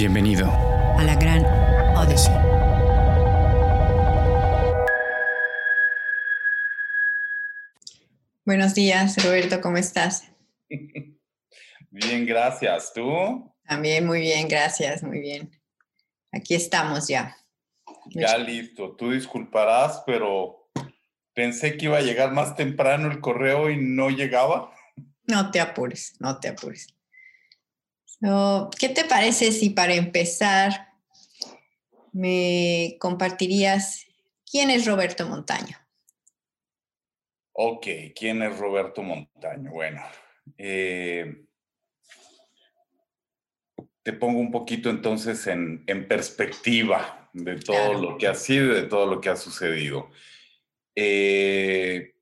Bienvenido a la gran Odyssey. Buenos días, Roberto, ¿cómo estás? Bien, gracias. ¿Tú? También muy bien, gracias, muy bien. Aquí estamos ya. Ya listo. Tú disculparás, pero pensé que iba a llegar más temprano el correo y no llegaba. No te apures, no te apures. ¿Qué te parece si para empezar me compartirías quién es Roberto Montaño? Ok, ¿quién es Roberto Montaño? Bueno, eh, te pongo un poquito entonces en, perspectiva de todo lo que ha sido y de todo lo que ha sucedido. Eh,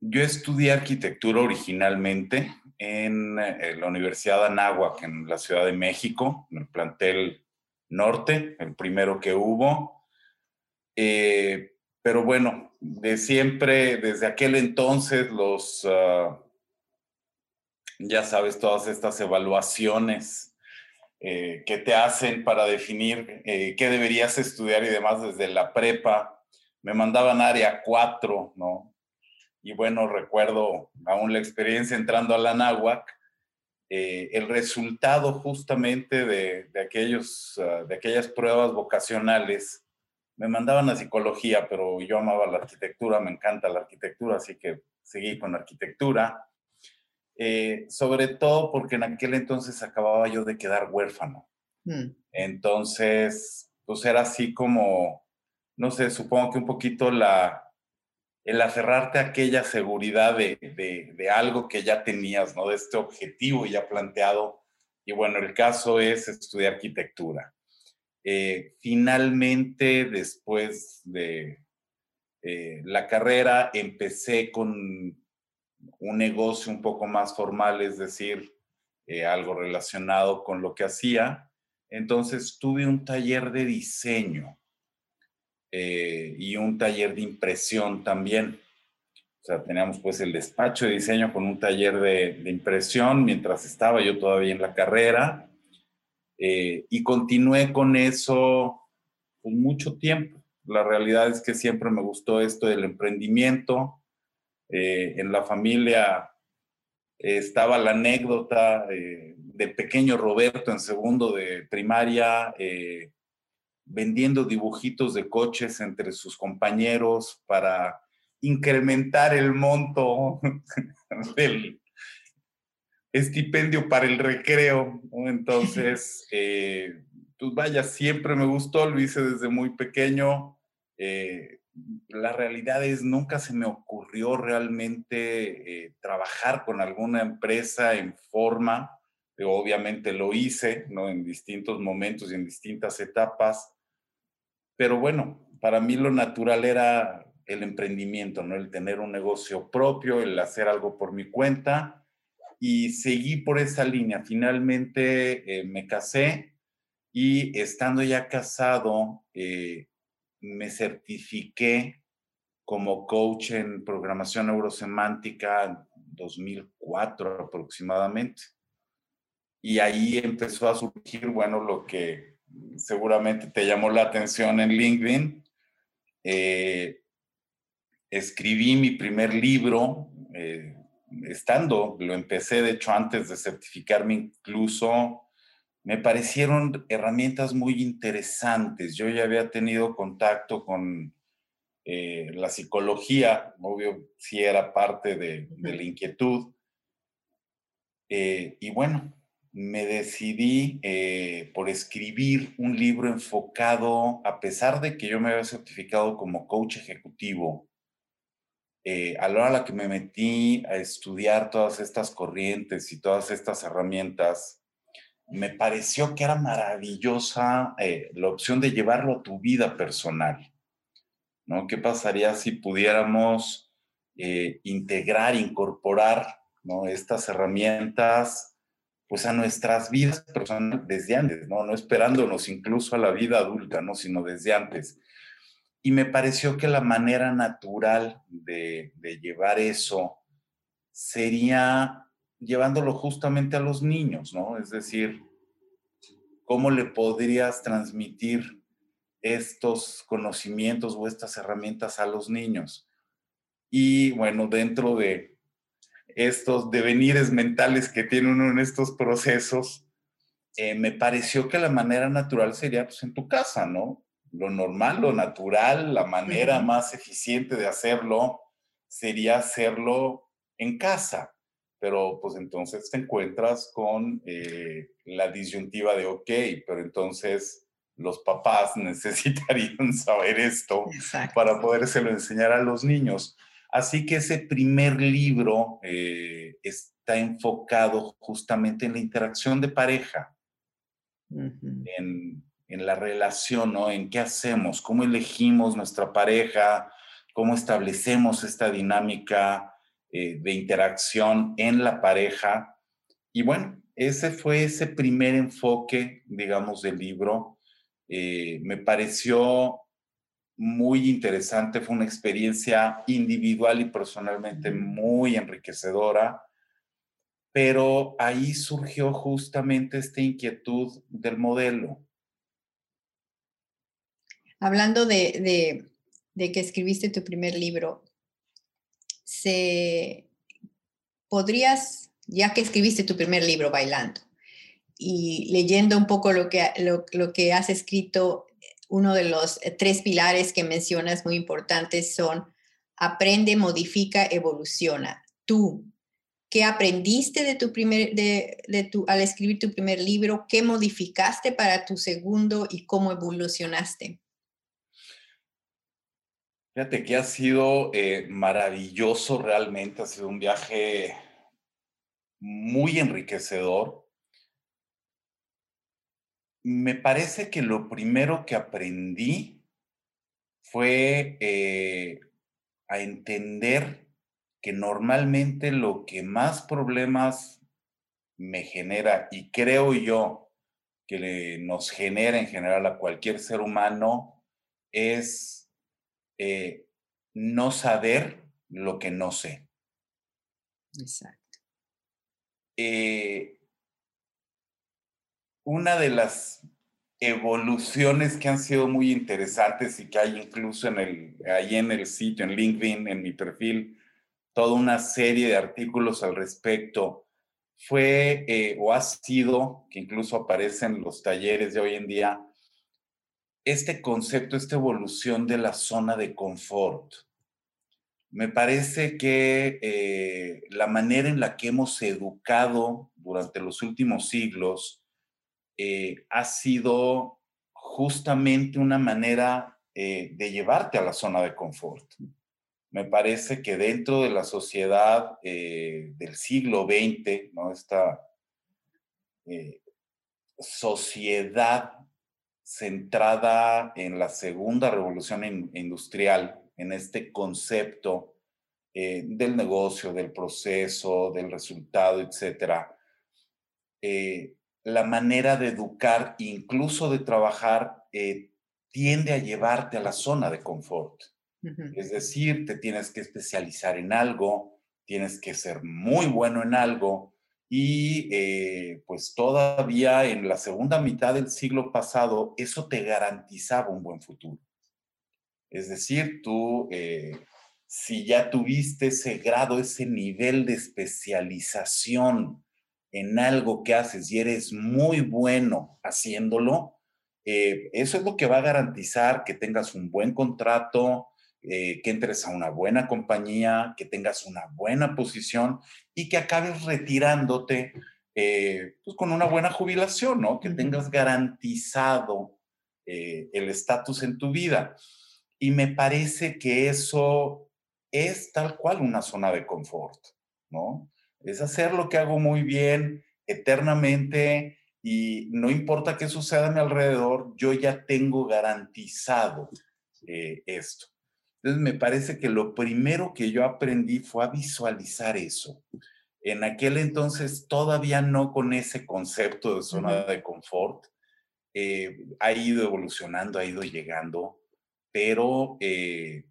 yo estudié arquitectura originalmente en, eh, la Universidad de Anáhuac, en la Ciudad de México, en el plantel norte, el primero que hubo. Eh, pero bueno, de siempre, desde aquel entonces, los, ah, ya sabes, todas estas evaluaciones eh, que te hacen para definir qué deberías estudiar y demás desde la prepa, me mandaban área 4, ¿no? Y bueno, recuerdo aún la experiencia entrando a la náhuac, eh, el resultado justamente de, aquellos, ah, de aquellas pruebas vocacionales, me mandaban a psicología, pero yo amaba la arquitectura, me encanta la arquitectura, así que seguí con arquitectura. Eh, sobre todo porque en aquel entonces acababa yo de quedar huérfano. Mm. Entonces, pues era así como, no sé, supongo que un poquito la, el aferrarte a aquella seguridad de, algo que ya tenías, ¿no? De este objetivo ya planteado. Y bueno, el caso es estudiar arquitectura. Eh, finalmente, después de eh, la carrera, empecé con un negocio un poco más formal, es decir, eh, algo relacionado con lo que hacía. Entonces tuve un taller de diseño eh, y un taller de impresión también. O sea, teníamos pues el despacho de diseño con un taller de, impresión mientras estaba yo todavía en la carrera eh, y continué con eso pues, mucho tiempo. La realidad es que siempre me gustó esto del emprendimiento. Eh, en la familia estaba la anécdota de pequeño Roberto en segundo de primaria vendiendo dibujitos de coches entre sus compañeros para incrementar el monto del estipendio para el recreo. Entonces, eh, pues vaya, siempre me gustó, lo hice desde muy pequeño. Eh, la realidad es, nunca se me ocurrió realmente eh, trabajar con alguna empresa en forma. Obviamente lo hice, ¿no? En distintos momentos y en distintas etapas pero bueno, para mí lo natural era el emprendimiento, ¿no? El tener un negocio propio, el hacer algo por mi cuenta y seguí por esa línea. Finalmente eh, me casé y estando ya casado, eh, me certifiqué como coach en programación neurosemántica 2004 aproximadamente. Y ahí empezó a surgir, bueno, lo que seguramente te llamó la atención en LinkedIn. Eh, escribí mi primer libro, eh, estando, lo empecé de hecho antes de certificarme incluso, me parecieron herramientas muy interesantes. Yo ya había tenido contacto con eh, la psicología, obvio, si era parte de, de la inquietud. y bueno, me decidí eh, por escribir un libro enfocado, a pesar de que yo me había certificado como coach ejecutivo, eh, a la hora la que me metí a estudiar todas estas corrientes y todas estas herramientas, me pareció que era maravillosa eh, la opción de llevarlo a tu vida personal. ¿no? ¿Qué pasaría si pudiéramos integrar, incorporar ¿no? estas herramientas pues a nuestras vidas personales desde antes, ¿no? No esperándonos incluso a la vida adulta, ¿no? Sino desde antes. Y me pareció que la manera natural de, llevar eso sería llevándolo justamente a los niños, ¿no? Es decir, ¿cómo le podrías transmitir estos conocimientos o estas herramientas a los niños? Y bueno, dentro de estos devenires mentales que tiene uno en estos procesos, eh, me pareció que la manera natural sería pues en tu casa, ¿no? Lo normal, lo natural, la manera más eficiente de hacerlo sería hacerlo en casa. Pero pues entonces te encuentras con eh, la disyuntiva de, ok, pero entonces los papás necesitarían saber esto para podérselo enseñar a los niños. Así que ese primer libro eh, está enfocado justamente en la interacción de pareja, en, la relación, ¿no? En qué hacemos, cómo elegimos nuestra pareja, cómo establecemos esta dinámica eh, de interacción en la pareja. Y bueno, ese fue ese primer enfoque, digamos, del libro. Eh, me pareció muy interesante, fue una experiencia individual y personalmente muy enriquecedora, pero ahí surgió justamente esta inquietud del modelo. Hablando de, que escribiste tu primer libro, se, ¿podrías, ya que escribiste tu primer libro bailando y leyendo un poco lo que, lo que has escrito, uno de los eh, tres pilares que mencionas muy importantes son aprende, modifica, evoluciona. Tú, ¿qué aprendiste de tu primer, de, tu, al escribir tu primer libro? ¿Qué modificaste para tu segundo y cómo evolucionaste? Fíjate que ha sido eh, maravilloso realmente, ha sido un viaje muy enriquecedor me parece que lo primero que aprendí fue eh, a entender que normalmente lo que más problemas me genera, y creo yo que nos genera en general a cualquier ser humano, es eh, no saber lo que no sé. Exacto. Eh, una de las evoluciones que han sido muy interesantes y que hay incluso en el, ahí en el sitio, en LinkedIn, en mi perfil, toda una serie de artículos al respecto, fue eh, o ha sido, que incluso aparece en los talleres de hoy en día, este concepto, esta evolución de la zona de confort. Me parece que eh, la manera en la que hemos educado durante los últimos siglos, eh, ha sido justamente una manera eh, de llevarte a la zona de confort. Me parece que dentro de la sociedad eh, del siglo XX, ¿no? esta sociedad centrada en la segunda revolución industrial, en este concepto del negocio, del proceso, del resultado, etcétera, la manera de educar, incluso de trabajar, eh, tiende a llevarte a la zona de confort. Es decir, te tienes que especializar en algo, tienes que ser muy bueno en algo y eh, pues todavía en la segunda mitad del siglo pasado eso te garantizaba un buen futuro. Es decir, tú, eh, si ya tuviste ese grado, ese nivel de especialización, en algo que haces y eres muy bueno haciéndolo, eh, eso es lo que va a garantizar que tengas un buen contrato, eh, que entres a una buena compañía, que tengas una buena posición y que acabes retirándote eh, pues con una buena jubilación, ¿no? Que tengas garantizado el estatus en tu vida. Y me parece que eso es tal cual una zona de confort, ¿no? Es hacer lo que hago muy bien eternamente y no importa qué suceda a mi alrededor, yo ya tengo garantizado eh, esto. Entonces me parece que lo primero que yo aprendí fue a visualizar eso. En aquel entonces todavía no con ese concepto de zona de confort, eh, ha ido evolucionando, ha ido llegando, pero eh,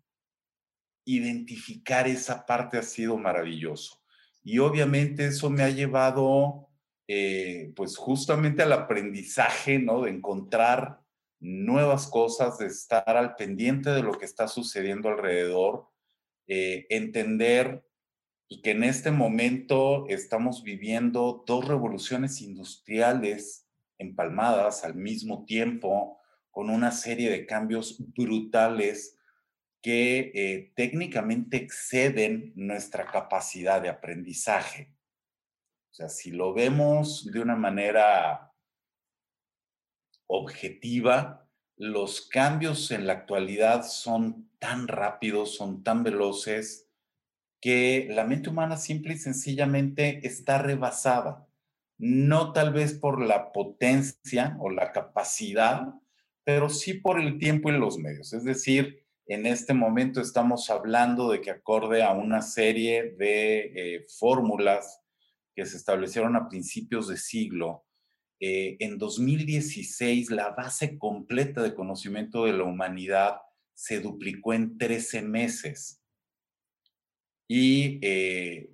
identificar esa parte ha sido maravilloso. Y obviamente eso me ha llevado eh, pues justamente al aprendizaje, ¿no? De encontrar nuevas cosas, de estar al pendiente de lo que está sucediendo alrededor, eh, entender que en este momento estamos viviendo dos revoluciones industriales empalmadas al mismo tiempo, con una serie de cambios brutales que eh, técnicamente exceden nuestra capacidad de aprendizaje. O sea, si lo vemos de una manera objetiva, los cambios en la actualidad son tan rápidos, son tan veloces, que la mente humana simple y sencillamente está rebasada. No tal vez por la potencia o la capacidad, pero sí por el tiempo y los medios. Es decir, en este momento estamos hablando de que acorde a una serie de eh, fórmulas que se establecieron a principios de siglo, eh, en 2016 la base completa de conocimiento de la humanidad se duplicó en 13 meses. Y eh,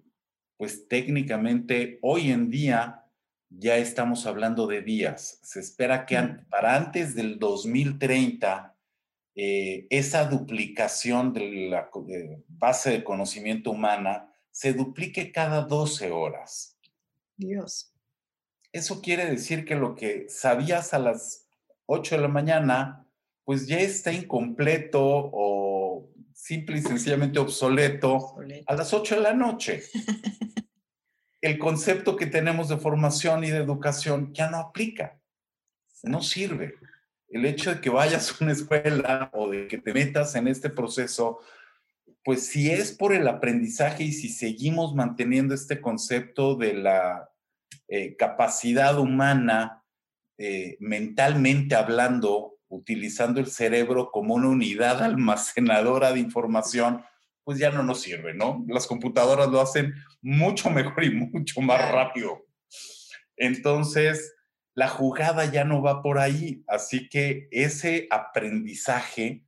pues técnicamente hoy en día ya estamos hablando de días. Se espera que para antes del 2030 eh, esa duplicación de la base de conocimiento humana se duplique cada 12 horas. Dios. Eso quiere decir que lo que sabías a las 8 de la mañana, pues ya está incompleto o simple y sencillamente obsoleto, a las 8 de la noche. El concepto que tenemos de formación y de educación ya no aplica, no sirve. El hecho de que vayas a una escuela o de que te metas en este proceso pues si es por el aprendizaje y si seguimos manteniendo este concepto de la eh, capacidad humana, eh, mentalmente hablando, utilizando el cerebro como una unidad almacenadora de información, pues ya no nos sirve, ¿no? Las computadoras lo hacen mucho mejor y mucho más rápido. Entonces, la jugada ya no va por ahí, así que ese aprendizaje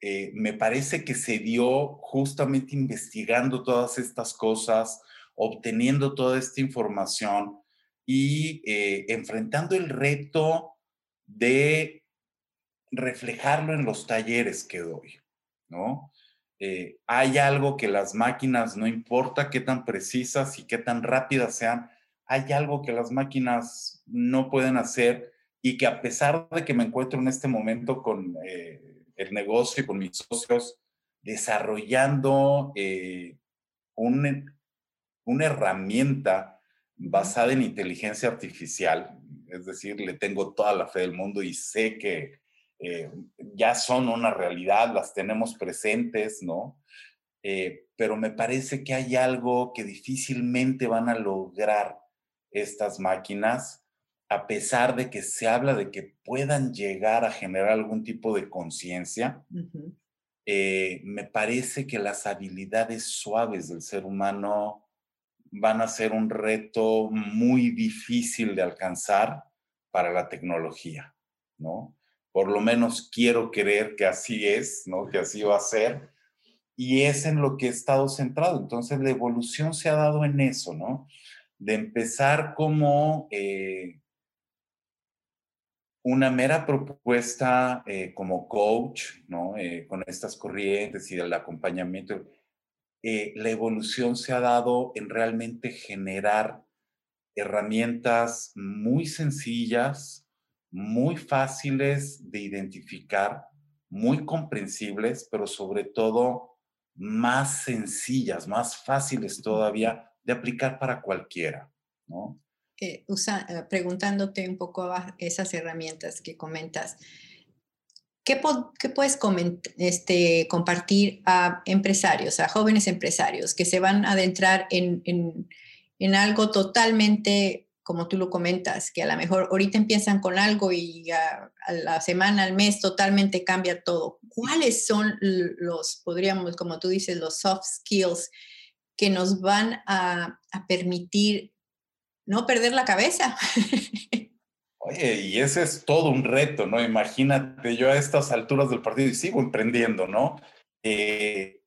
eh, me parece que se dio justamente investigando todas estas cosas, obteniendo toda esta información y eh, enfrentando el reto de reflejarlo en los talleres que doy, ¿no? Eh, hay algo que las máquinas, no importa qué tan precisas y qué tan rápidas sean, hay algo que las máquinas no pueden hacer y que a pesar de que me encuentro en este momento con el negocio y con mis socios desarrollando eh, una herramienta basada en inteligencia artificial. Es decir, le tengo toda la fe del mundo y sé que eh, ya son una realidad, las tenemos presentes, ¿no? Eh, pero me parece que hay algo que difícilmente van a lograr estas máquinas a pesar de que se habla de que puedan llegar a generar algún tipo de conciencia, eh, me parece que las habilidades suaves del ser humano van a ser un reto muy difícil de alcanzar para la tecnología, ¿no? Por lo menos quiero creer que así es, ¿no? Que así va a ser. Y es en lo que he estado centrado. Entonces, la evolución se ha dado en eso, ¿no? De empezar como eh, una mera propuesta eh, como coach, ¿no? Eh, con estas corrientes y el acompañamiento, la evolución se ha dado en realmente generar herramientas muy sencillas, muy fáciles de identificar, muy comprensibles, pero sobre todo más sencillas, más fáciles todavía de aplicar para cualquiera, ¿no? Eh, preguntándote un poco esas herramientas que comentas. ¿Qué, puedes este, compartir a empresarios, a jóvenes empresarios que se van a adentrar en, en, algo totalmente, como tú lo comentas, que a lo mejor ahorita empiezan con algo y a, la semana, al mes, totalmente cambia todo? ¿Cuáles son los, podríamos, como tú dices, los soft skills que nos van a, permitir no perder la cabeza. Oye, y ese es todo un reto, ¿no? Imagínate yo a estas alturas del partido y sigo emprendiendo, ¿no? Eh,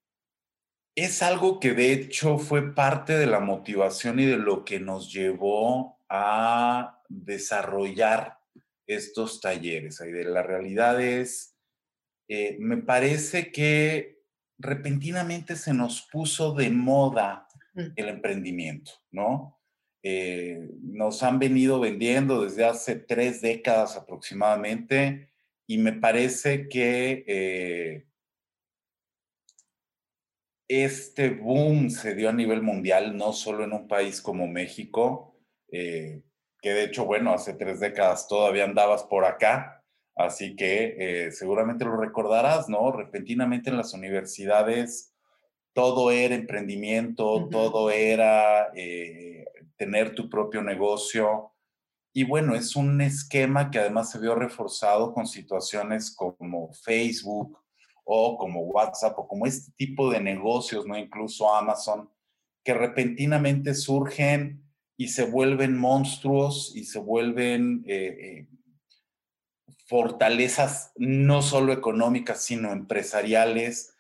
es algo que de hecho fue parte de la motivación y de lo que nos llevó a desarrollar estos talleres. La realidad es, eh, me parece que repentinamente se nos puso de moda mm. el emprendimiento, ¿no? Eh, nos han venido vendiendo desde hace tres décadas aproximadamente y me parece que eh, este boom se dio a nivel mundial, no solo en un país como México, eh, que de hecho, bueno, hace tres décadas todavía andabas por acá, así que seguramente lo recordarás, ¿no? Repentinamente en las universidades todo era emprendimiento, todo era tener tu propio negocio. Y bueno, es un esquema que además se vio reforzado con situaciones como Facebook o como WhatsApp o como este tipo de negocios, ¿no? Incluso Amazon, que repentinamente surgen y se vuelven monstruos y se vuelven eh, eh, fortalezas no solo económicas, sino empresariales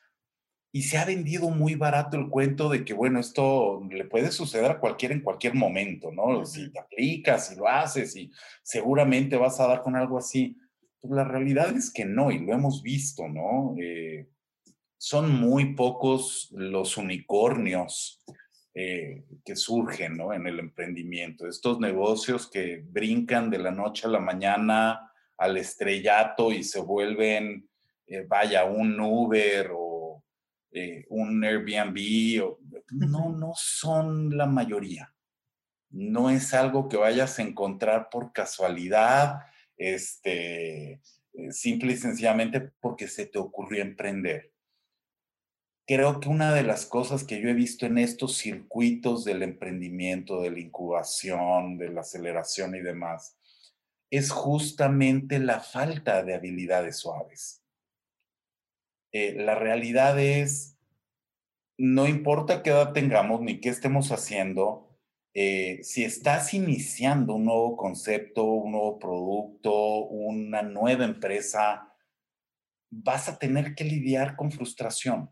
y se ha vendido muy barato el cuento de que, bueno, esto le puede suceder a cualquiera en cualquier momento, ¿no? Si te aplicas, si lo haces, y seguramente vas a dar con algo así. Pues la realidad es que no, y lo hemos visto, ¿no? Eh, son muy pocos los unicornios eh, que surgen, ¿no? En el emprendimiento. Estos negocios que brincan de la noche a la mañana al estrellato y se vuelven, eh, vaya, un Uber o eh, un Airbnb, o, no, no son la mayoría. No es algo que vayas a encontrar por casualidad, este, eh, simple y sencillamente porque se te ocurrió emprender. Creo que una de las cosas que yo he visto en estos circuitos del emprendimiento, de la incubación, de la aceleración y demás, es justamente la falta de habilidades suaves. Eh, la realidad es, no importa qué edad tengamos ni qué estemos haciendo, eh, si estás iniciando un nuevo concepto, un nuevo producto, una nueva empresa, vas a tener que lidiar con frustración.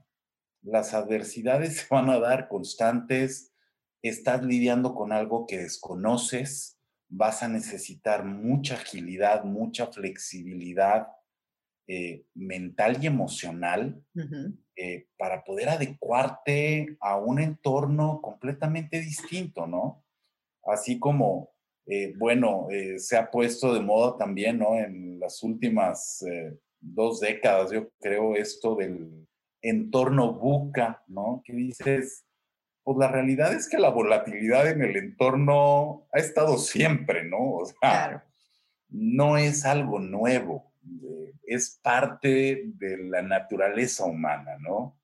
Las adversidades se van a dar constantes, estás lidiando con algo que desconoces, vas a necesitar mucha agilidad, mucha flexibilidad eh, mental y emocional eh, para poder adecuarte a un entorno completamente distinto, ¿no? Así como, eh, bueno, se ha puesto de moda también, ¿no? En las últimas dos décadas, yo creo, esto del entorno buca, ¿no? Que dices, pues la realidad es que la volatilidad en el entorno ha estado siempre, ¿no? O sea, no es algo nuevo es parte de la naturaleza humana, ¿no?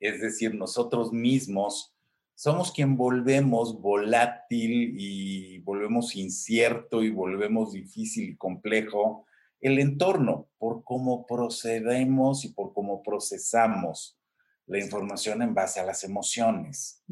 Es decir, nosotros mismos somos quien volvemos volátil y volvemos incierto y volvemos difícil y complejo el entorno por cómo procedemos y por cómo procesamos la información en base a las emociones.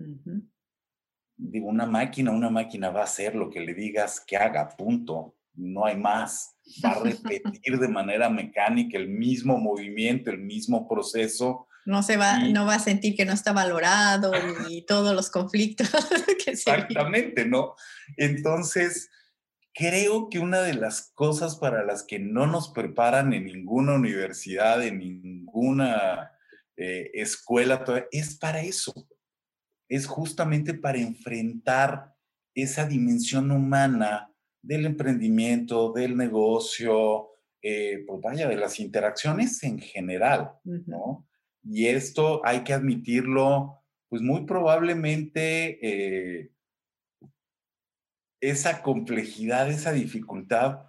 Digo, una máquina, una máquina va a hacer lo que le digas que haga, punto no hay más. Va a repetir de manera mecánica el mismo movimiento, el mismo proceso. No se va, no va a sentir que no está valorado y todos los conflictos que Exactamente, ¿no? Entonces, creo que una de las cosas para las que no nos preparan en ninguna universidad, en ninguna eh, escuela, es para eso. Es justamente para enfrentar esa dimensión humana del emprendimiento, del negocio, eh, pues vaya, de las interacciones en general, ¿no? Y esto hay que admitirlo, pues muy probablemente eh, esa complejidad, esa dificultad,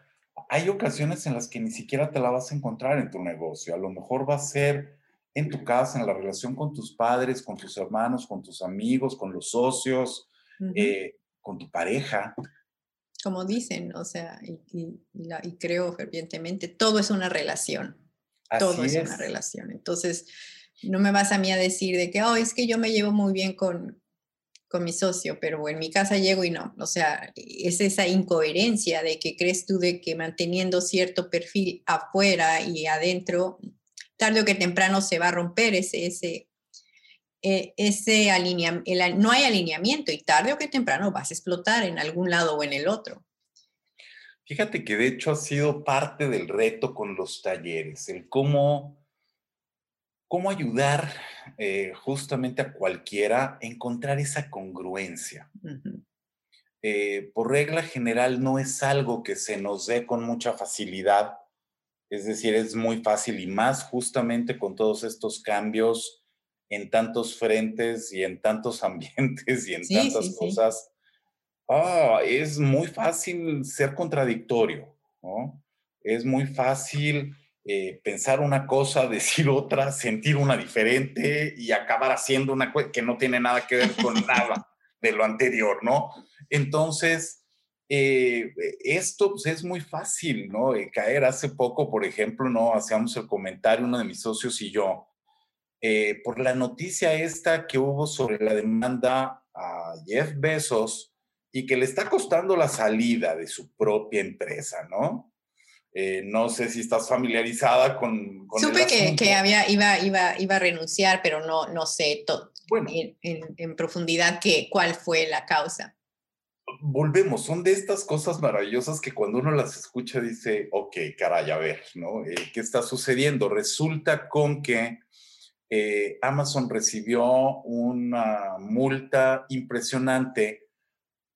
hay ocasiones en las que ni siquiera te la vas a encontrar en tu negocio. A lo mejor va a ser en tu casa, en la relación con tus padres, con tus hermanos, con tus amigos, con los socios, eh, con tu pareja como dicen, o sea, y, creo fervientemente, todo es una relación. todo es, una relación. Entonces, no me vas a mí a decir de que, oh, es que yo me llevo muy bien con, con mi socio, pero en mi casa llego y no. O sea, es esa incoherencia de que crees tú de que manteniendo cierto perfil afuera y adentro, tarde o que temprano se va a romper ese, ese, eh, ese no hay alineamiento y tarde o que temprano vas a explotar en algún lado o en el otro. Fíjate que de hecho ha sido parte del reto con los talleres, el cómo, cómo ayudar eh, justamente a cualquiera a encontrar esa congruencia. Eh, por regla general no es algo que se nos dé con mucha facilidad, es decir, es muy fácil y más justamente con todos estos cambios en tantos frentes y en tantos ambientes y en tantas cosas. Ah, es muy fácil ser contradictorio, ¿no? Es muy fácil eh, pensar una cosa, decir otra, sentir una diferente y acabar haciendo una cosa que no tiene nada que ver con nada de lo anterior, ¿no? Entonces, eh, esto pues, es muy fácil, ¿no? Eh, caer hace poco, por ejemplo, ¿no? Hacíamos el comentario, uno de mis socios y yo, eh, por la noticia esta que hubo sobre la demanda a Jeff Bezos y que le está costando la salida de su propia empresa, ¿no? no sé si estás familiarizada con... con Supe que, que, había, iba, iba, iba a renunciar, pero no, no sé bueno, en, en, profundidad que, cuál fue la causa volvemos, son de estas cosas maravillosas que cuando uno las escucha dice, ok, caray, a ver, ¿no? Eh, ¿Qué está sucediendo? Resulta con que eh, Amazon recibió una multa impresionante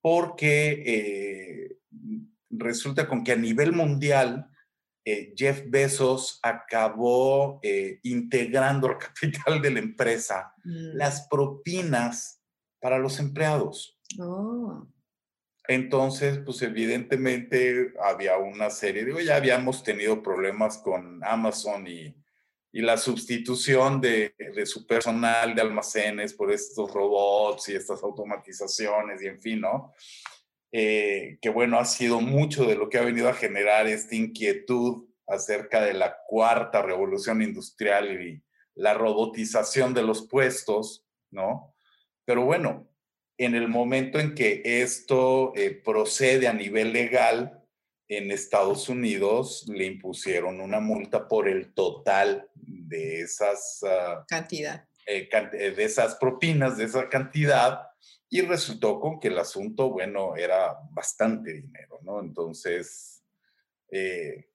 porque eh, resulta con que a nivel mundial Jeff Bezos acabó integrando al capital de la empresa mm. las propinas para los empleados. Oh. Entonces, pues evidentemente había una serie, digo, ya habíamos tenido problemas con Amazon y, la sustitución de, su personal de almacenes por estos robots y estas automatizaciones y en fin, ¿no? Eh, que bueno, ha sido mucho de lo que ha venido a generar esta inquietud acerca de la cuarta revolución industrial y la robotización de los puestos, ¿no? Pero bueno, en el momento en que esto eh, procede a nivel legal, en Estados Unidos le impusieron una multa por el total de esas uh, cantidad. Eh, de esas propinas, de esa cantidad, y resultó con que el asunto, bueno, era bastante dinero, ¿no? Entonces, eh,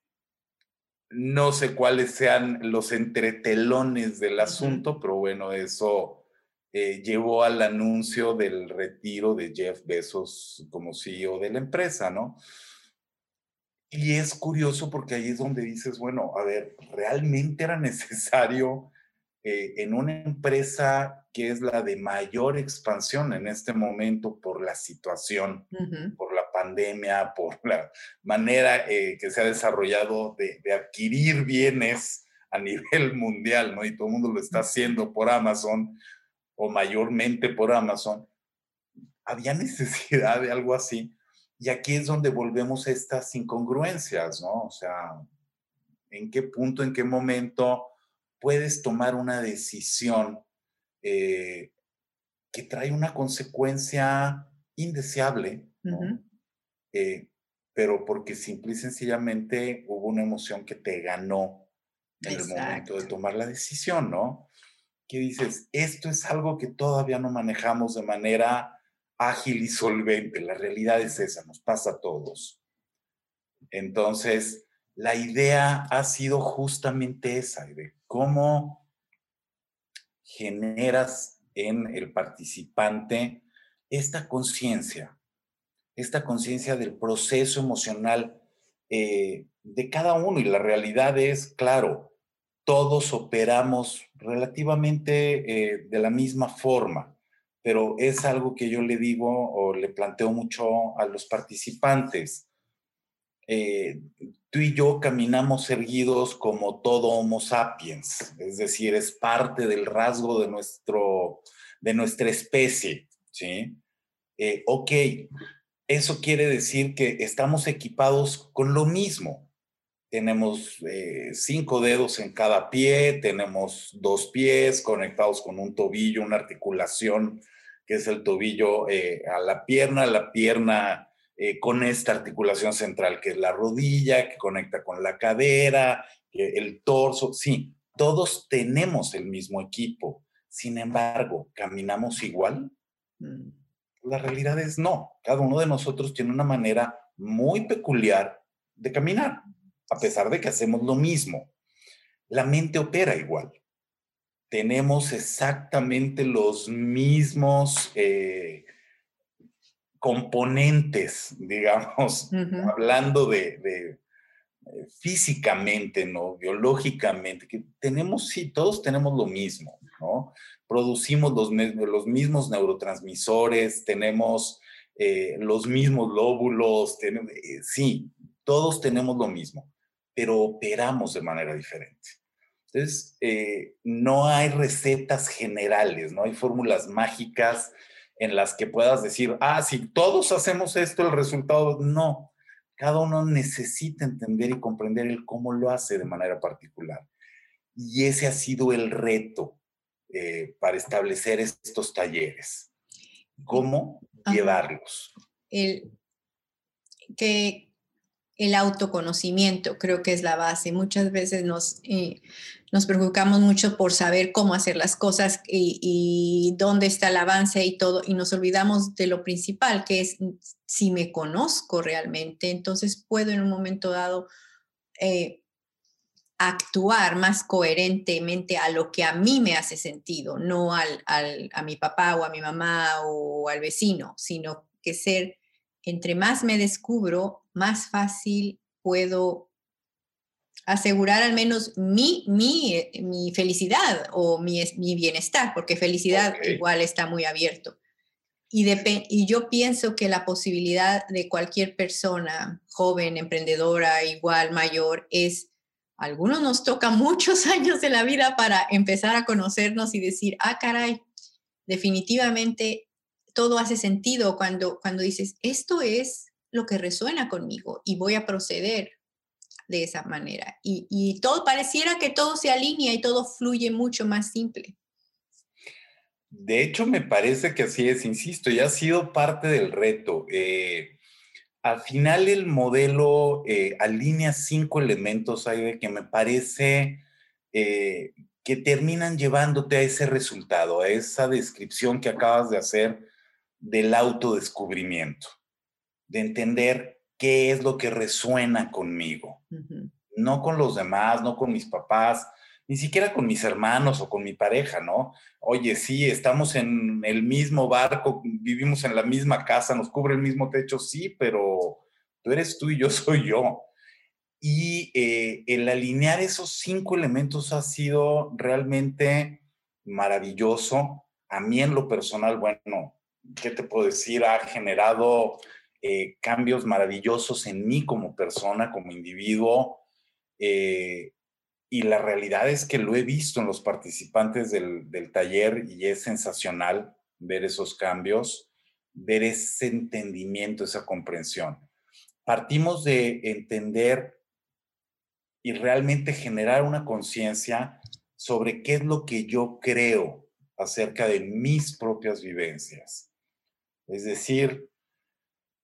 no sé cuáles sean los entretelones del asunto, pero bueno, eso eh, llevó al anuncio del retiro de Jeff Bezos como CEO de la empresa, ¿no? Y es curioso porque ahí es donde dices, bueno, a ver, ¿realmente era necesario eh, en una empresa que es la de mayor expansión en este momento por la situación, por la pandemia, por la manera eh, que se ha desarrollado de, de, adquirir bienes a nivel mundial, ¿no? Y todo el mundo lo está haciendo por Amazon, o mayormente por Amazon, había necesidad de algo así. Y aquí es donde volvemos a estas incongruencias, ¿no? O sea, ¿en qué punto, en qué momento puedes tomar una decisión eh, que trae una consecuencia indeseable, eh, pero porque simple y sencillamente hubo una emoción que te ganó en el momento de tomar la decisión, ¿no? Que dices, esto es algo que todavía no manejamos de manera ágil y solvente. La realidad es esa, nos pasa a todos. Entonces, la idea ha sido justamente esa, de cómo generas en el participante esta conciencia, esta conciencia del proceso emocional eh, de cada uno. Y la realidad es, claro, todos operamos relativamente eh, de la misma forma, pero es algo que yo le digo o le planteo mucho a los participantes. Eh, tú y yo caminamos erguidos como todo Homo sapiens, es decir, es parte del rasgo de, nuestro, de nuestra especie, ¿sí? Eh, ok, eso quiere decir que estamos equipados con lo mismo, tenemos eh, cinco dedos en cada pie, tenemos dos pies conectados con un tobillo, una articulación que es el tobillo eh, a la pierna, la pierna eh, con esta articulación central que es la rodilla, que conecta con la cadera, el torso, sí, todos tenemos el mismo equipo. Sin embargo, ¿caminamos igual? Mm. La realidad es no. Cada uno de nosotros tiene una manera muy peculiar de caminar, a pesar de que hacemos lo mismo. La mente opera igual. Tenemos exactamente los mismos eh, componentes, digamos, hablando de, de eh, físicamente, ¿no? Biológicamente, que tenemos, sí, todos tenemos lo mismo, ¿no? Producimos los, los mismos neurotransmisores, tenemos eh, los mismos lóbulos, tenemos, eh, sí, todos tenemos lo mismo, pero operamos de manera diferente. Entonces, no hay recetas generales, no hay fórmulas mágicas en las que puedas decir, ah, si todos hacemos esto, el resultado, no. Cada uno necesita entender y comprender el cómo lo hace de manera particular. Y ese ha sido el reto eh, para establecer estos talleres. ¿Cómo llevarlos? El, que el autoconocimiento creo que es la base. Muchas veces nos, eh, nos preocupamos mucho por saber cómo hacer las cosas y, dónde está el avance y todo, y nos olvidamos de lo principal, que es si me conozco realmente, entonces puedo en un momento dado eh, actuar más coherentemente a lo que a mí me hace sentido, no al, a mi papá o a mi mamá o al vecino, sino que ser, entre más me descubro, más fácil puedo asegurar al menos mi, mi, eh, mi felicidad o mi, mi, bienestar, porque felicidad igual está muy abierto. Y, y yo pienso que la posibilidad de cualquier persona, joven, emprendedora, igual, mayor, es, algunos nos toca muchos años de la vida para empezar a conocernos y decir, ah, caray, definitivamente todo hace sentido cuando, cuando dices, esto es lo que resuena conmigo y voy a proceder de esa manera. Y, todo pareciera que todo se alinea y todo fluye mucho más simple. De hecho, me parece que así es, insisto, ya ha sido parte del reto. Eh, al final el modelo eh, alinea cinco elementos ahí que me parece eh, que terminan llevándote a ese resultado, a esa descripción que acabas de hacer del autodescubrimiento, de entender qué es lo que resuena conmigo, no con los demás, no con mis papás, ni siquiera con mis hermanos o con mi pareja, ¿no? Oye, sí, estamos en el mismo barco, vivimos en la misma casa, nos cubre el mismo techo, sí, pero tú eres tú y yo soy yo. Y eh, el alinear esos cinco elementos ha sido realmente maravilloso. A mí en lo personal, bueno, ¿qué te puedo decir? Ha generado eh, cambios maravillosos en mí como persona, como individuo. Eh, y la realidad es que lo he visto en los participantes del, del, taller y es sensacional ver esos cambios, ver ese entendimiento, esa comprensión. Partimos de entender y realmente generar una conciencia sobre qué es lo que yo creo acerca de mis propias vivencias. Es decir,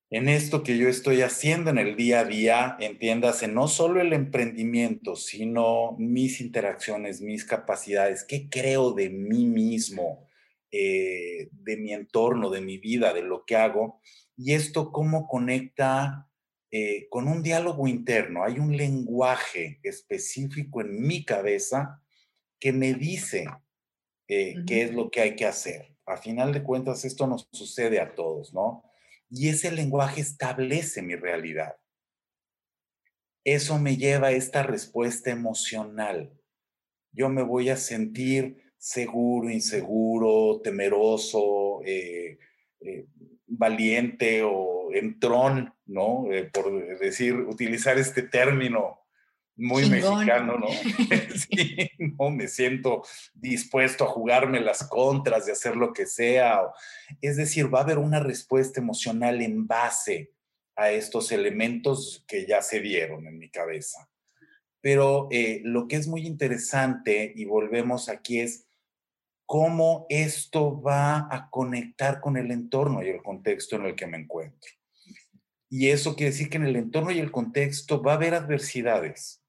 en esto que yo estoy haciendo en el día a día, entiéndase, no solo el emprendimiento, sino mis interacciones, mis capacidades, qué creo de mí mismo, eh, de mi entorno, de mi vida, de lo que hago, y esto cómo conecta eh, con un diálogo interno. Hay un lenguaje específico en mi cabeza que me dice eh, qué es lo que hay que hacer. A final de cuentas, esto nos sucede a todos, ¿no? y ese lenguaje establece mi realidad. Eso me lleva a esta respuesta emocional. Yo me voy a sentir seguro, inseguro, temeroso, eh, eh, valiente o entrón, ¿no? Eh, por decir, utilizar este término muy mexicano, ¿no? sí, no, me siento dispuesto a jugarme las contras, de hacer lo que sea. Es decir, va a haber una respuesta emocional en base a estos elementos que ya se dieron en mi cabeza. Pero eh, lo que es muy interesante, y volvemos aquí, es cómo esto va a conectar con el entorno y el contexto en el que me encuentro. Y eso quiere decir que en el entorno y el contexto va a haber adversidades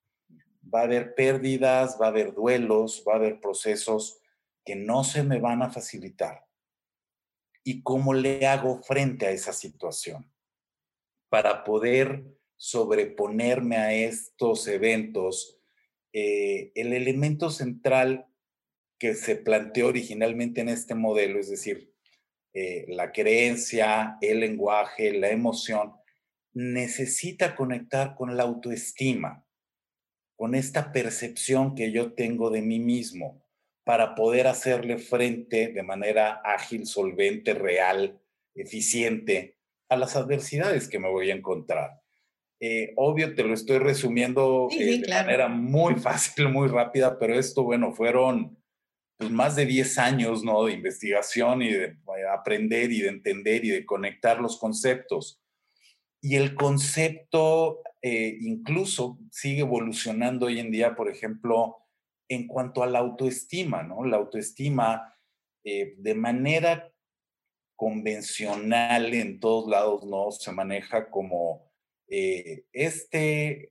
va a haber pérdidas, va a haber duelos, va a haber procesos que no se me van a facilitar y cómo le hago frente a esa situación para poder sobreponerme a estos eventos. Eh, el elemento central que se planteó originalmente en este modelo, es decir, eh, la creencia, el lenguaje, la emoción, necesita conectar con la autoestima, con esta percepción que yo tengo de mí mismo para poder hacerle frente de manera ágil, solvente, real, eficiente a las adversidades que me voy a encontrar. Eh, obvio, te lo estoy resumiendo eh, de manera muy fácil, muy rápida, pero esto, bueno, fueron pues, más de 10 años, ¿no? De investigación y de aprender y de entender y de conectar los conceptos. Y el concepto eh, incluso sigue evolucionando hoy en día, por ejemplo, en cuanto a la autoestima, ¿no? La autoestima eh, de manera convencional en todos lados, ¿no? Se maneja como eh, este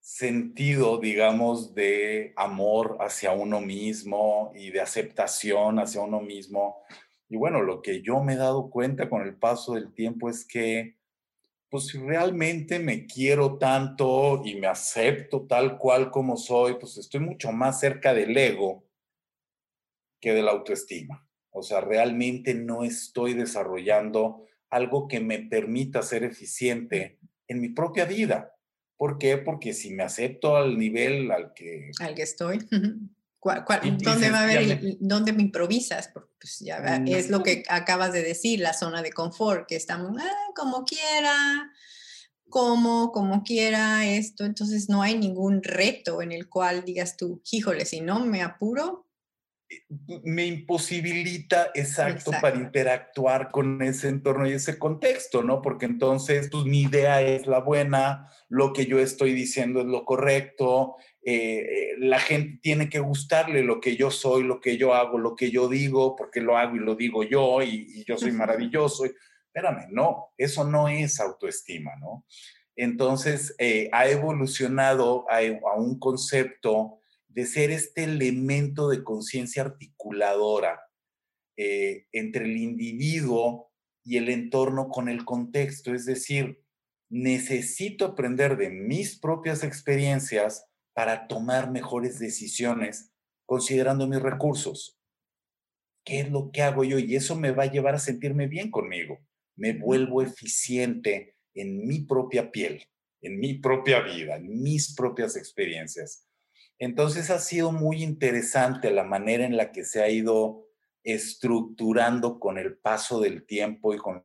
sentido, digamos, de amor hacia uno mismo y de aceptación hacia uno mismo y bueno, lo que yo me he dado cuenta con el paso del tiempo es que, pues si realmente me quiero tanto y me acepto tal cual como soy, pues estoy mucho más cerca del ego que de la autoestima. O sea, realmente no estoy desarrollando algo que me permita ser eficiente en mi propia vida. ¿Por qué? Porque si me acepto al nivel al que... Al que estoy. dónde va a haber, dónde me improvisas? Porque pues ya mm, es lo que acabas de decir, la zona de confort, que estamos ah, como quiera, como, como quiera esto, entonces no hay ningún reto en el cual digas tú, híjole, si no me apuro, me imposibilita exacto, para interactuar con ese entorno y ese contexto, ¿no? Porque entonces, pues mi idea es la buena, lo que yo estoy diciendo es lo correcto, eh, eh, la gente tiene que gustarle lo que yo soy, lo que yo hago, lo que yo digo, porque lo hago y lo digo yo y, yo soy maravilloso. Espérame, no, eso no es autoestima, ¿no? Entonces, eh, ha evolucionado a, a un concepto de ser este elemento de conciencia articuladora eh, entre el individuo y el entorno con el contexto. Es decir, necesito aprender de mis propias experiencias para tomar mejores decisiones considerando mis recursos. ¿Qué es lo que hago yo? Y eso me va a llevar a sentirme bien conmigo. Me vuelvo eficiente en mi propia piel, en mi propia vida, en mis propias experiencias. Entonces ha sido muy interesante la manera en la que se ha ido estructurando con el paso del tiempo y con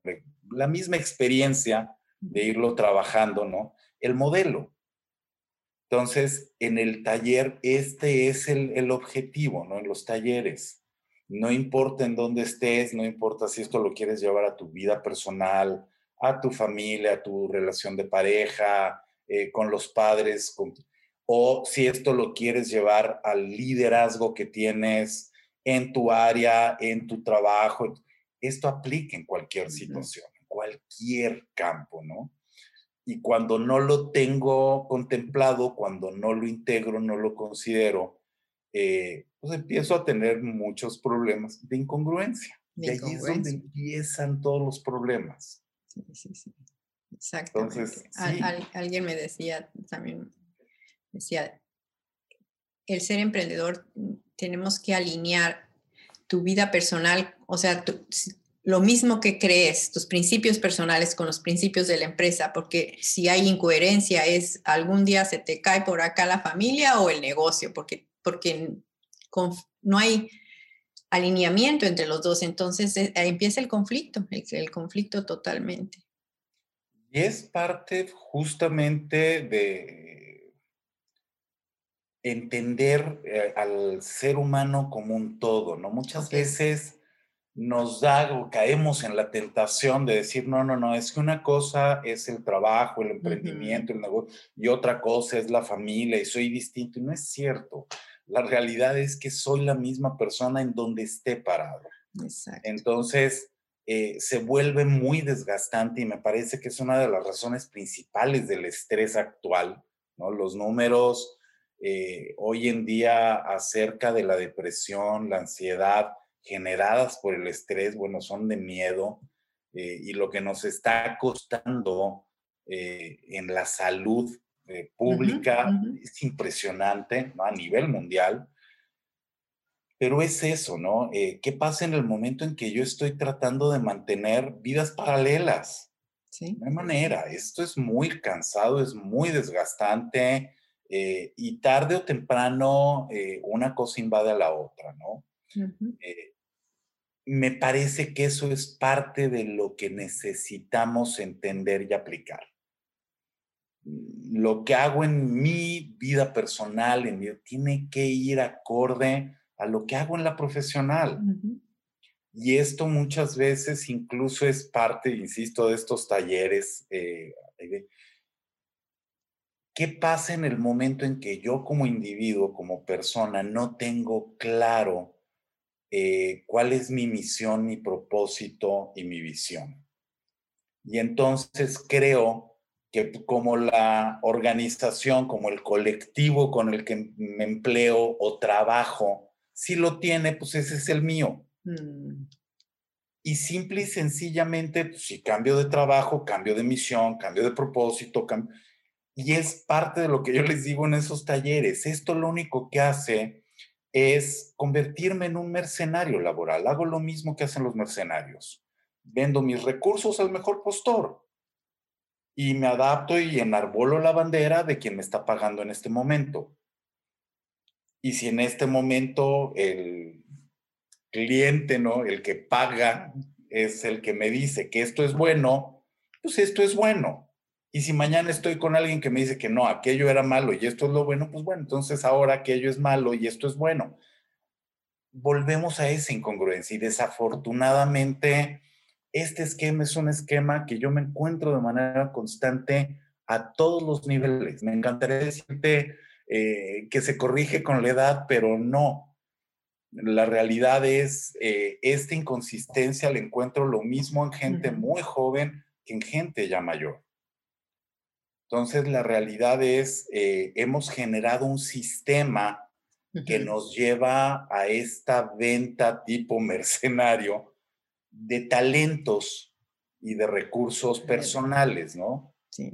la misma experiencia de irlo trabajando, ¿no? El modelo. Entonces, en el taller, este es el, objetivo, ¿no? En los talleres. No importa en dónde estés, no importa si esto lo quieres llevar a tu vida personal, a tu familia, a tu relación de pareja, eh, con los padres, con, o si esto lo quieres llevar al liderazgo que tienes en tu área, en tu trabajo. Esto aplica en cualquier situación, en cualquier campo, ¿no? Y cuando no lo tengo contemplado, cuando no lo integro, no lo considero, eh, pues empiezo a tener muchos problemas de incongruencia. y ahí es donde empiezan todos los problemas. Sí, sí, sí. Exactamente. Entonces, alguien me decía también Decía, el ser emprendedor mm, tenemos que alinear tu vida personal, o sea, lo mismo que crees, tus principios personales con los principios de la empresa, porque si hay incoherencia es algún día se te cae por acá la familia o el negocio, porque, porque no hay alineamiento entre los dos, entonces eh, empieza el conflicto, el conflicto totalmente. Y es parte justamente de entender eh, al ser humano como un todo, ¿no? Muchas veces nos da o caemos en la tentación de decir, no, no, no, es que una cosa es el trabajo, el emprendimiento, el negocio, y otra cosa es la familia, y soy distinto, y no es cierto. La realidad es que soy la misma persona en donde esté parado. Exacto. Entonces, eh, se vuelve muy desgastante y me parece que es una de las razones principales del estrés actual, ¿no? Los números, eh, hoy en día acerca de la depresión, la ansiedad generadas por el estrés, bueno, son de miedo eh, y lo que nos está costando eh, en la salud pública es impresionante a nivel mundial. Pero es eso, ¿no? ¿Qué pasa en el momento en que yo estoy tratando de mantener vidas paralelas? Sí. No hay manera. Esto es muy cansado, es muy desgastante eh, y tarde o temprano eh, una cosa invade a la otra, ¿no? Eh, me parece que eso es parte de lo que necesitamos entender y aplicar. Lo que hago en mi vida personal en mi, tiene que ir acorde a lo que hago en la profesional. Y esto muchas veces incluso es parte, insisto, de estos talleres ¿Qué pasa en el momento en que yo como individuo, como persona, no tengo claro eh, cuál es mi misión, mi propósito y mi visión? Y entonces creo que como la organización, como el colectivo con el que me empleo o trabajo, si lo tiene, pues ese es el mío. Mm. Y simple y sencillamente, pues, si cambio de trabajo, cambio de misión, cambio de propósito, cambio, y es parte de lo que yo les digo en esos talleres. Esto lo único que hace es convertirme en un mercenario laboral. Hago lo mismo que hacen los mercenarios. Vendo mis recursos al mejor postor y me adapto y enarbolo la bandera de quien me está pagando en este momento. Y si en este momento el cliente, ¿no? El que paga es el que me dice que esto es bueno, pues esto es bueno. Y si mañana estoy con alguien que me dice que no, aquello era malo y esto es lo bueno, pues bueno, entonces ahora aquello es malo y esto es bueno. Volvemos a esa incongruencia y desafortunadamente este esquema es un esquema que yo me encuentro de manera constante a todos los niveles. Me encantaría decirte eh, que se corrige con la edad, pero no. La realidad es, eh, esta inconsistencia la encuentro lo mismo en gente muy joven que en gente ya mayor. Entonces, la realidad es, eh, hemos generado un sistema que nos lleva a esta venta tipo mercenario de talentos y de recursos personales, ¿no? Sí.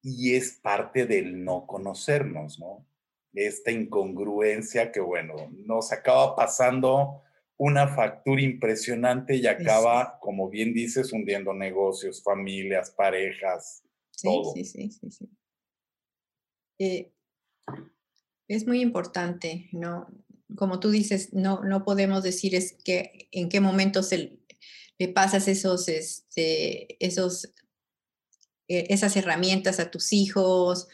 Y es parte del no conocernos, ¿no? Esta incongruencia que, bueno, nos acaba pasando una factura impresionante y acaba, como bien dices, hundiendo negocios, familias, parejas, Sí, sí, sí, sí, eh, es muy importante, ¿no? Como tú dices, no, no podemos decir es que en qué momento se, le pasas esos, este, esos, eh, esas herramientas a tus hijos.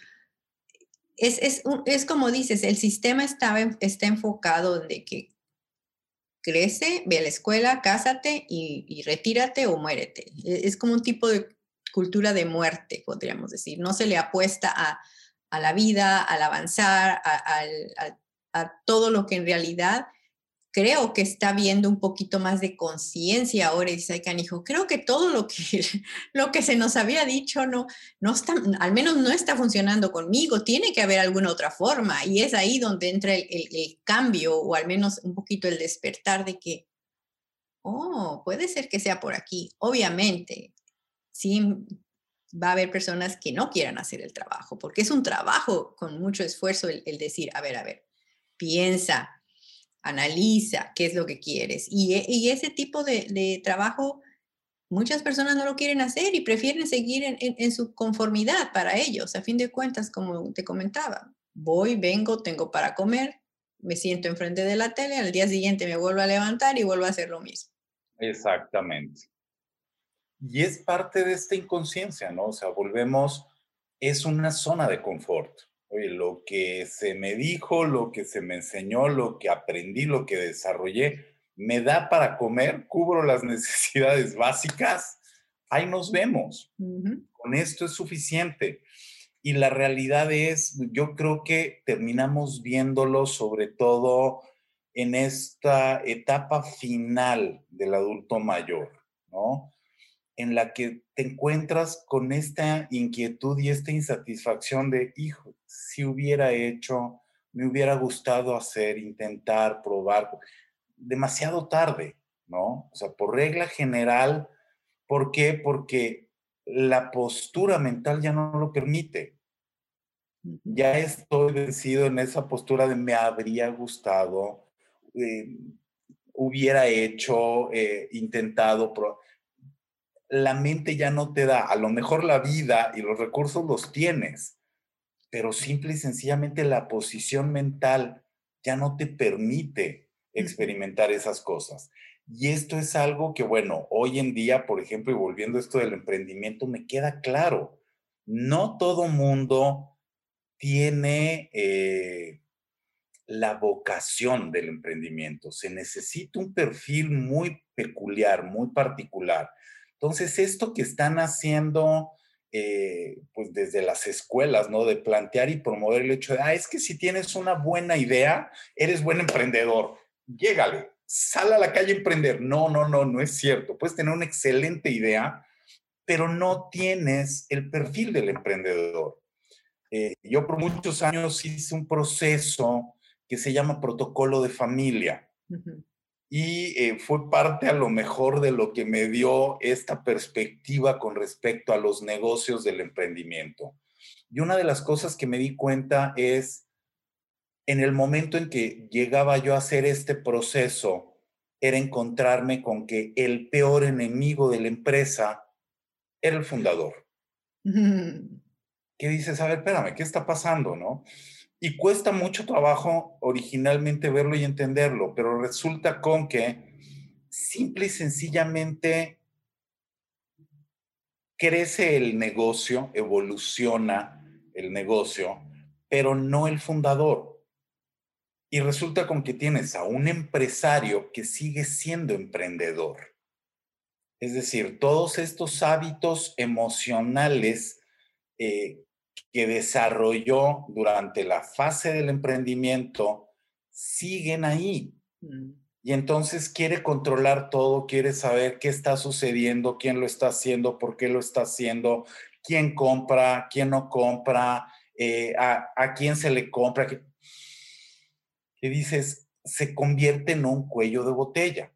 Es, es, es, como dices, el sistema está, está enfocado de que crece, ve a la escuela, cásate y, y retírate o muérete. E, es como un tipo de cultura de muerte, podríamos decir. No se le apuesta a, la vida, al avanzar, a, todo lo que en realidad creo que está viendo un poquito más de conciencia ahora, dice Canijo, creo que todo lo que, lo que se nos había dicho no, no está, al menos no está funcionando conmigo, tiene que haber alguna otra forma y es ahí donde entra el, el cambio o al menos un poquito el despertar de que, oh, puede ser que sea por aquí, obviamente, sí va a haber personas que no quieran hacer el trabajo, porque es un trabajo con mucho esfuerzo el, decir, a ver, a ver, piensa, analiza qué es lo que quieres. Y, e, ese tipo de, trabajo, muchas personas no lo quieren hacer y prefieren seguir en, su conformidad para ellos. A fin de cuentas, como te comentaba, voy, vengo, tengo para comer, me siento enfrente de la tele, al día siguiente me vuelvo a levantar y vuelvo a hacer lo mismo. Exactamente. Y es parte de esta inconsciencia, ¿no? O sea, volvemos, es una zona de confort. Oye, lo que se me dijo, lo que se me enseñó, lo que aprendí, lo que desarrollé, me da para comer, cubro las necesidades básicas, ahí nos vemos. Con esto es suficiente. Y la realidad es, yo creo que terminamos viéndolo sobre todo en esta etapa final del adulto mayor, ¿no? En la que te encuentras con esta inquietud y esta insatisfacción de, hijo, si hubiera hecho, me hubiera gustado hacer, intentar, probar, demasiado tarde, ¿no? O sea, por regla general, ¿por qué? Porque la postura mental ya no lo permite. Ya estoy vencido en esa postura de me habría gustado, eh, hubiera hecho, eh, intentado. La mente ya no te da, a lo mejor la vida y los recursos los tienes, pero simple y sencillamente la posición mental ya no te permite experimentar esas cosas. Y esto es algo que, bueno, hoy en día, por ejemplo, y volviendo a esto del emprendimiento, me queda claro, no todo mundo tiene eh, la vocación del emprendimiento, se necesita un perfil muy peculiar, muy particular. Entonces, esto que están haciendo eh, pues desde las escuelas, ¿no? De plantear y promover el hecho de, ah, es que si tienes una buena idea, eres buen emprendedor. Llégale, sal a la calle a emprender. No, no, no, no es cierto. Puedes tener una excelente idea, pero no tienes el perfil del emprendedor. Eh, yo por muchos años hice un proceso que se llama protocolo de familia y eh, fue parte a lo mejor de lo que me dio esta perspectiva con respecto a los negocios del emprendimiento. Y una de las cosas que me di cuenta es, en el momento en que llegaba yo a hacer este proceso, era encontrarme con que el peor enemigo de la empresa era el fundador. ¿Qué dices? A ver, espérame, ¿qué está pasando, no? Y cuesta mucho trabajo originalmente verlo y entenderlo, pero resulta con que simple y sencillamente crece el negocio, evoluciona el negocio, pero no el fundador. Y resulta con que tienes a un empresario que sigue siendo emprendedor. Es decir, todos estos hábitos emocionales eh, que desarrolló durante la fase del emprendimiento siguen ahí. Mm. Y entonces quiere controlar todo, quiere saber qué está sucediendo, quién lo está haciendo, por qué lo está haciendo, quién compra, quién no compra, eh, a, quién se le compra. Que, dices, se convierte en un cuello de botella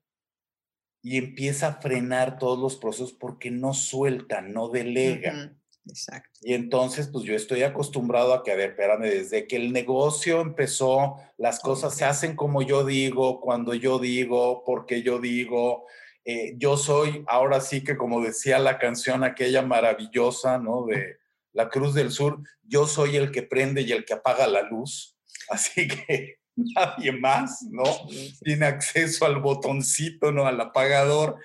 y empieza a frenar todos los procesos porque no suelta, no delega. Exacto. Y entonces, pues yo estoy acostumbrado a que, a ver, espérame, desde que el negocio empezó, las cosas se hacen como yo digo, cuando yo digo, porque yo digo. Eh, yo soy, ahora sí que como decía la canción aquella maravillosa, ¿no? De La Cruz del Sur, yo soy el que prende y el que apaga la luz. Así que nadie más, ¿no? Tiene acceso al botoncito, ¿no? Al apagador.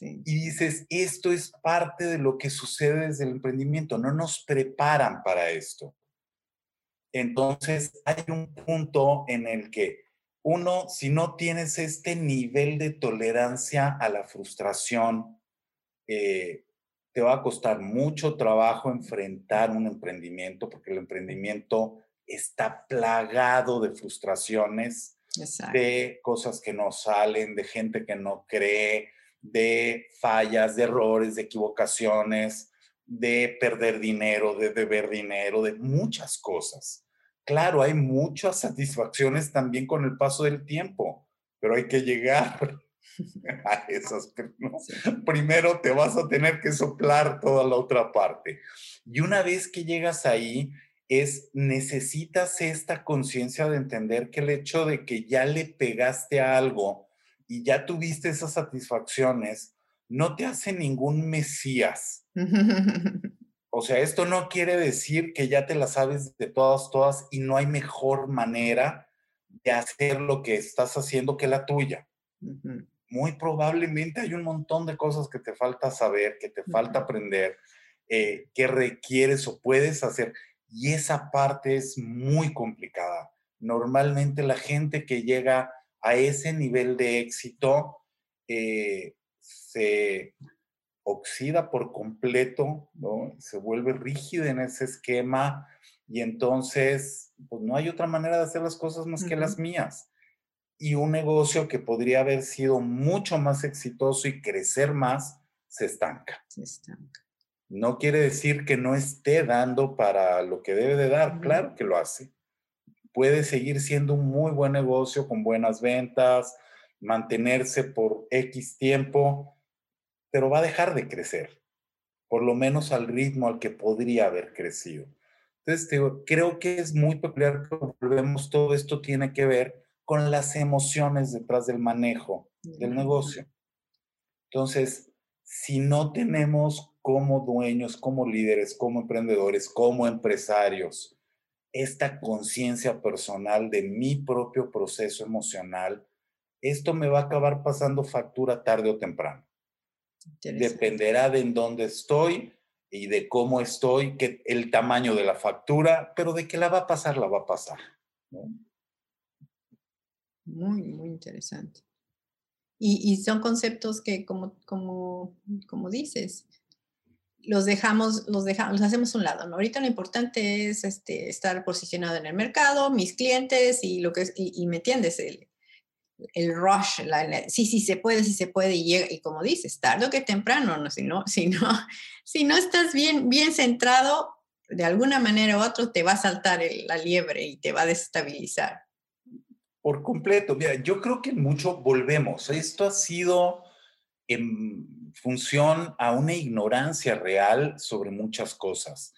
Y dices, esto es parte de lo que sucede desde el emprendimiento, no nos preparan para esto. Entonces, hay un punto en el que uno, si no tienes este nivel de tolerancia a la frustración, eh, te va a costar mucho trabajo enfrentar un emprendimiento, porque el emprendimiento está plagado de frustraciones, de cosas que no salen, de gente que no cree, de fallas, de errores, de equivocaciones, de perder dinero, de deber dinero, de muchas cosas. Claro, hay muchas satisfacciones también con el paso del tiempo, pero hay que llegar a esas. Primero te vas a tener que soplar toda la otra parte. Y una vez que llegas ahí, es necesitas esta conciencia de entender que el hecho de que ya le pegaste a algo, y ya tuviste esas satisfacciones, no te hace ningún mesías. O sea, esto no quiere decir que ya te la sabes de todas, todas y no hay mejor manera de hacer lo que estás haciendo que la tuya. Muy probablemente hay un montón de cosas que te falta saber, que te falta aprender, eh, que requieres o puedes hacer. Y esa parte es muy complicada. Normalmente la gente que llega a ese nivel de éxito eh, se oxida por completo, ¿no? se vuelve rígida en ese esquema y entonces pues no hay otra manera de hacer las cosas más que las mías. Y un negocio que podría haber sido mucho más exitoso y crecer más, se estanca. Se estanca. No quiere decir que no esté dando para lo que debe de dar, claro que lo hace puede seguir siendo un muy buen negocio con buenas ventas, mantenerse por X tiempo, pero va a dejar de crecer, por lo menos al ritmo al que podría haber crecido. Entonces, creo que es muy peculiar que volvemos, todo esto tiene que ver con las emociones detrás del manejo del negocio. Entonces, si no tenemos como dueños, como líderes, como emprendedores, como empresarios, esta conciencia personal de mi propio proceso emocional, esto me va a acabar pasando factura tarde o temprano. Dependerá de en dónde estoy y de cómo estoy, que el tamaño de la factura, pero de que la va a pasar, la va a pasar. Muy, muy interesante. Y, son conceptos que, como, como, como dices, los dejamos, los dejamos, los hacemos un lado. ¿no? Ahorita lo importante es este, estar posicionado en el mercado, mis clientes y lo que es, y, me entiendes, el, el rush, la, sí, sí se puede, sí se puede, y, y como dices, tarde o que temprano, ¿no? Si, no, si, no, si no estás bien, bien centrado, de alguna manera u otra te va a saltar la liebre y te va a desestabilizar. Por completo, mira, yo creo que mucho volvemos. Esto ha sido en función a una ignorancia real sobre muchas cosas.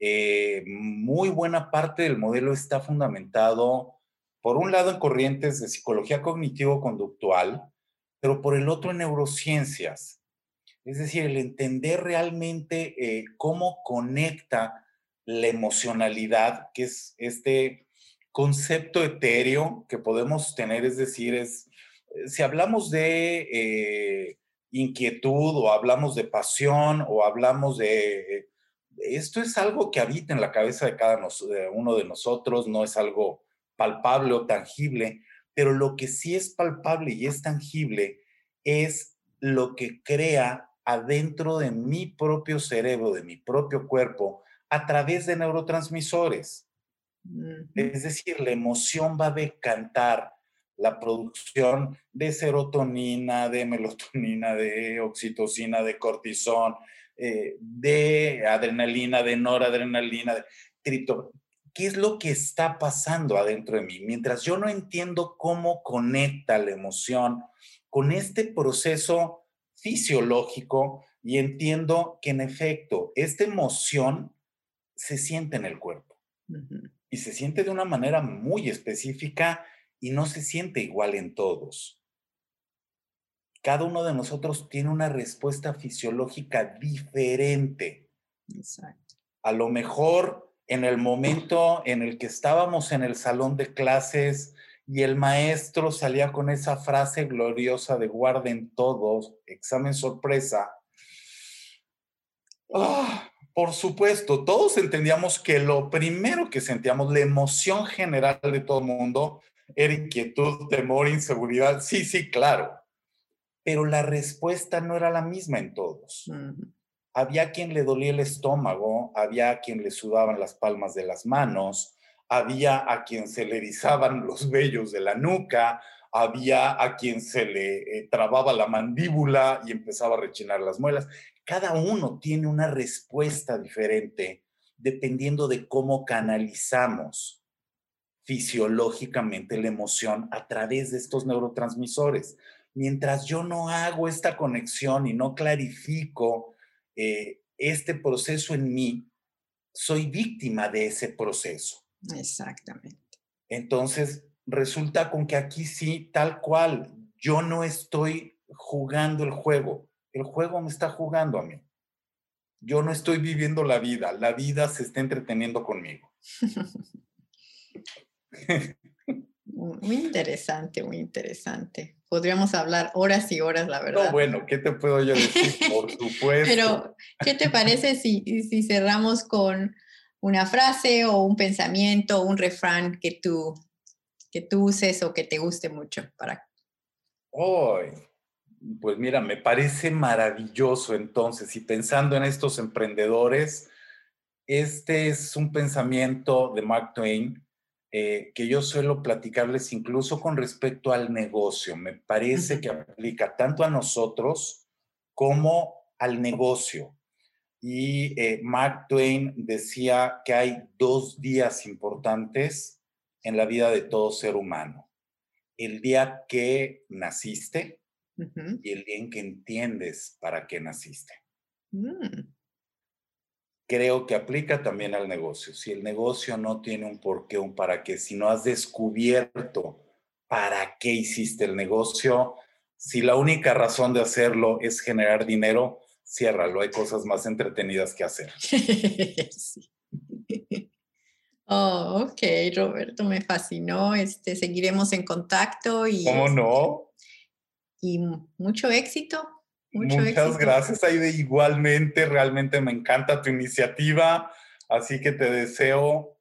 Eh, muy buena parte del modelo está fundamentado, por un lado, en corrientes de psicología cognitivo-conductual, pero por el otro en neurociencias. Es decir, el entender realmente eh, cómo conecta la emocionalidad, que es este concepto etéreo que podemos tener, es decir, es, eh, si hablamos de eh, inquietud o hablamos de pasión o hablamos de... Esto es algo que habita en la cabeza de cada uno de nosotros, no es algo palpable o tangible, pero lo que sí es palpable y es tangible es lo que crea adentro de mi propio cerebro, de mi propio cuerpo, a través de neurotransmisores. Es decir, la emoción va a decantar la producción de serotonina, de melatonina, de oxitocina, de cortisol, eh, de adrenalina, de noradrenalina, de tripto. ¿Qué es lo que está pasando adentro de mí? Mientras yo no entiendo cómo conecta la emoción con este proceso fisiológico y entiendo que en efecto esta emoción se siente en el cuerpo y se siente de una manera muy específica y no se siente igual en todos. Cada uno de nosotros tiene una respuesta fisiológica diferente. Exacto. A lo mejor en el momento en el que estábamos en el salón de clases y el maestro salía con esa frase gloriosa de guarden todos, examen sorpresa. ¡Ah! Por supuesto, todos entendíamos que lo primero que sentíamos, la emoción general de todo el mundo, era inquietud, temor, inseguridad. Sí, sí, claro. Pero la respuesta no era la misma en todos. Había quien le dolía el estómago, había quien le sudaban las palmas de las manos, había a quien se le erizaban los vellos de la nuca, había a quien se le eh, trababa la mandíbula y empezaba a rechinar las muelas cada uno tiene una respuesta diferente dependiendo de cómo canalizamos fisiológicamente la emoción a través de estos neurotransmisores. Mientras yo no hago esta conexión y no clarifico eh, este proceso en mí, soy víctima de ese proceso. Exactamente. Entonces, resulta con que aquí sí, tal cual, yo no estoy jugando el juego, el juego me está jugando a mí. Yo no estoy viviendo la vida, la vida se está entreteniendo conmigo. Muy interesante, muy interesante. Podríamos hablar horas y horas, la verdad. No, bueno, ¿qué te puedo yo decir? Por supuesto. Pero, ¿qué te parece si, si cerramos con una frase o un pensamiento, un refrán que tú, que tú uses o que te guste mucho para... Pues mira, me parece maravilloso entonces, y pensando en estos emprendedores, este es un pensamiento de Mark Twain eh, que yo suelo platicarles incluso con respecto al negocio. Me parece que aplica tanto a nosotros como al negocio. Y eh, Mark Twain decía que hay dos días importantes en la vida de todo ser humano. El día que naciste y el día en que entiendes para qué naciste. Mm. Creo que aplica también al negocio. Si el negocio no tiene un porqué, un para qué, si no has descubierto para qué hiciste el negocio, si la única razón de hacerlo es generar dinero, ciérralo. Hay cosas más entretenidas que hacer. sí. Oh, ok, Roberto, me fascinó. Este, seguiremos en contacto y. ¿Cómo no? Y mucho éxito. Muchas gracias, Aide. Igualmente, realmente me encanta tu iniciativa, así que te deseo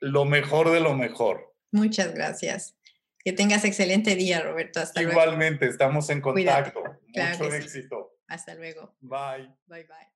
lo mejor de lo mejor. Muchas gracias. Que tengas excelente día, Roberto. Hasta Igualmente, estamos en contacto. Mucho éxito. Hasta luego. Bye. Bye, bye.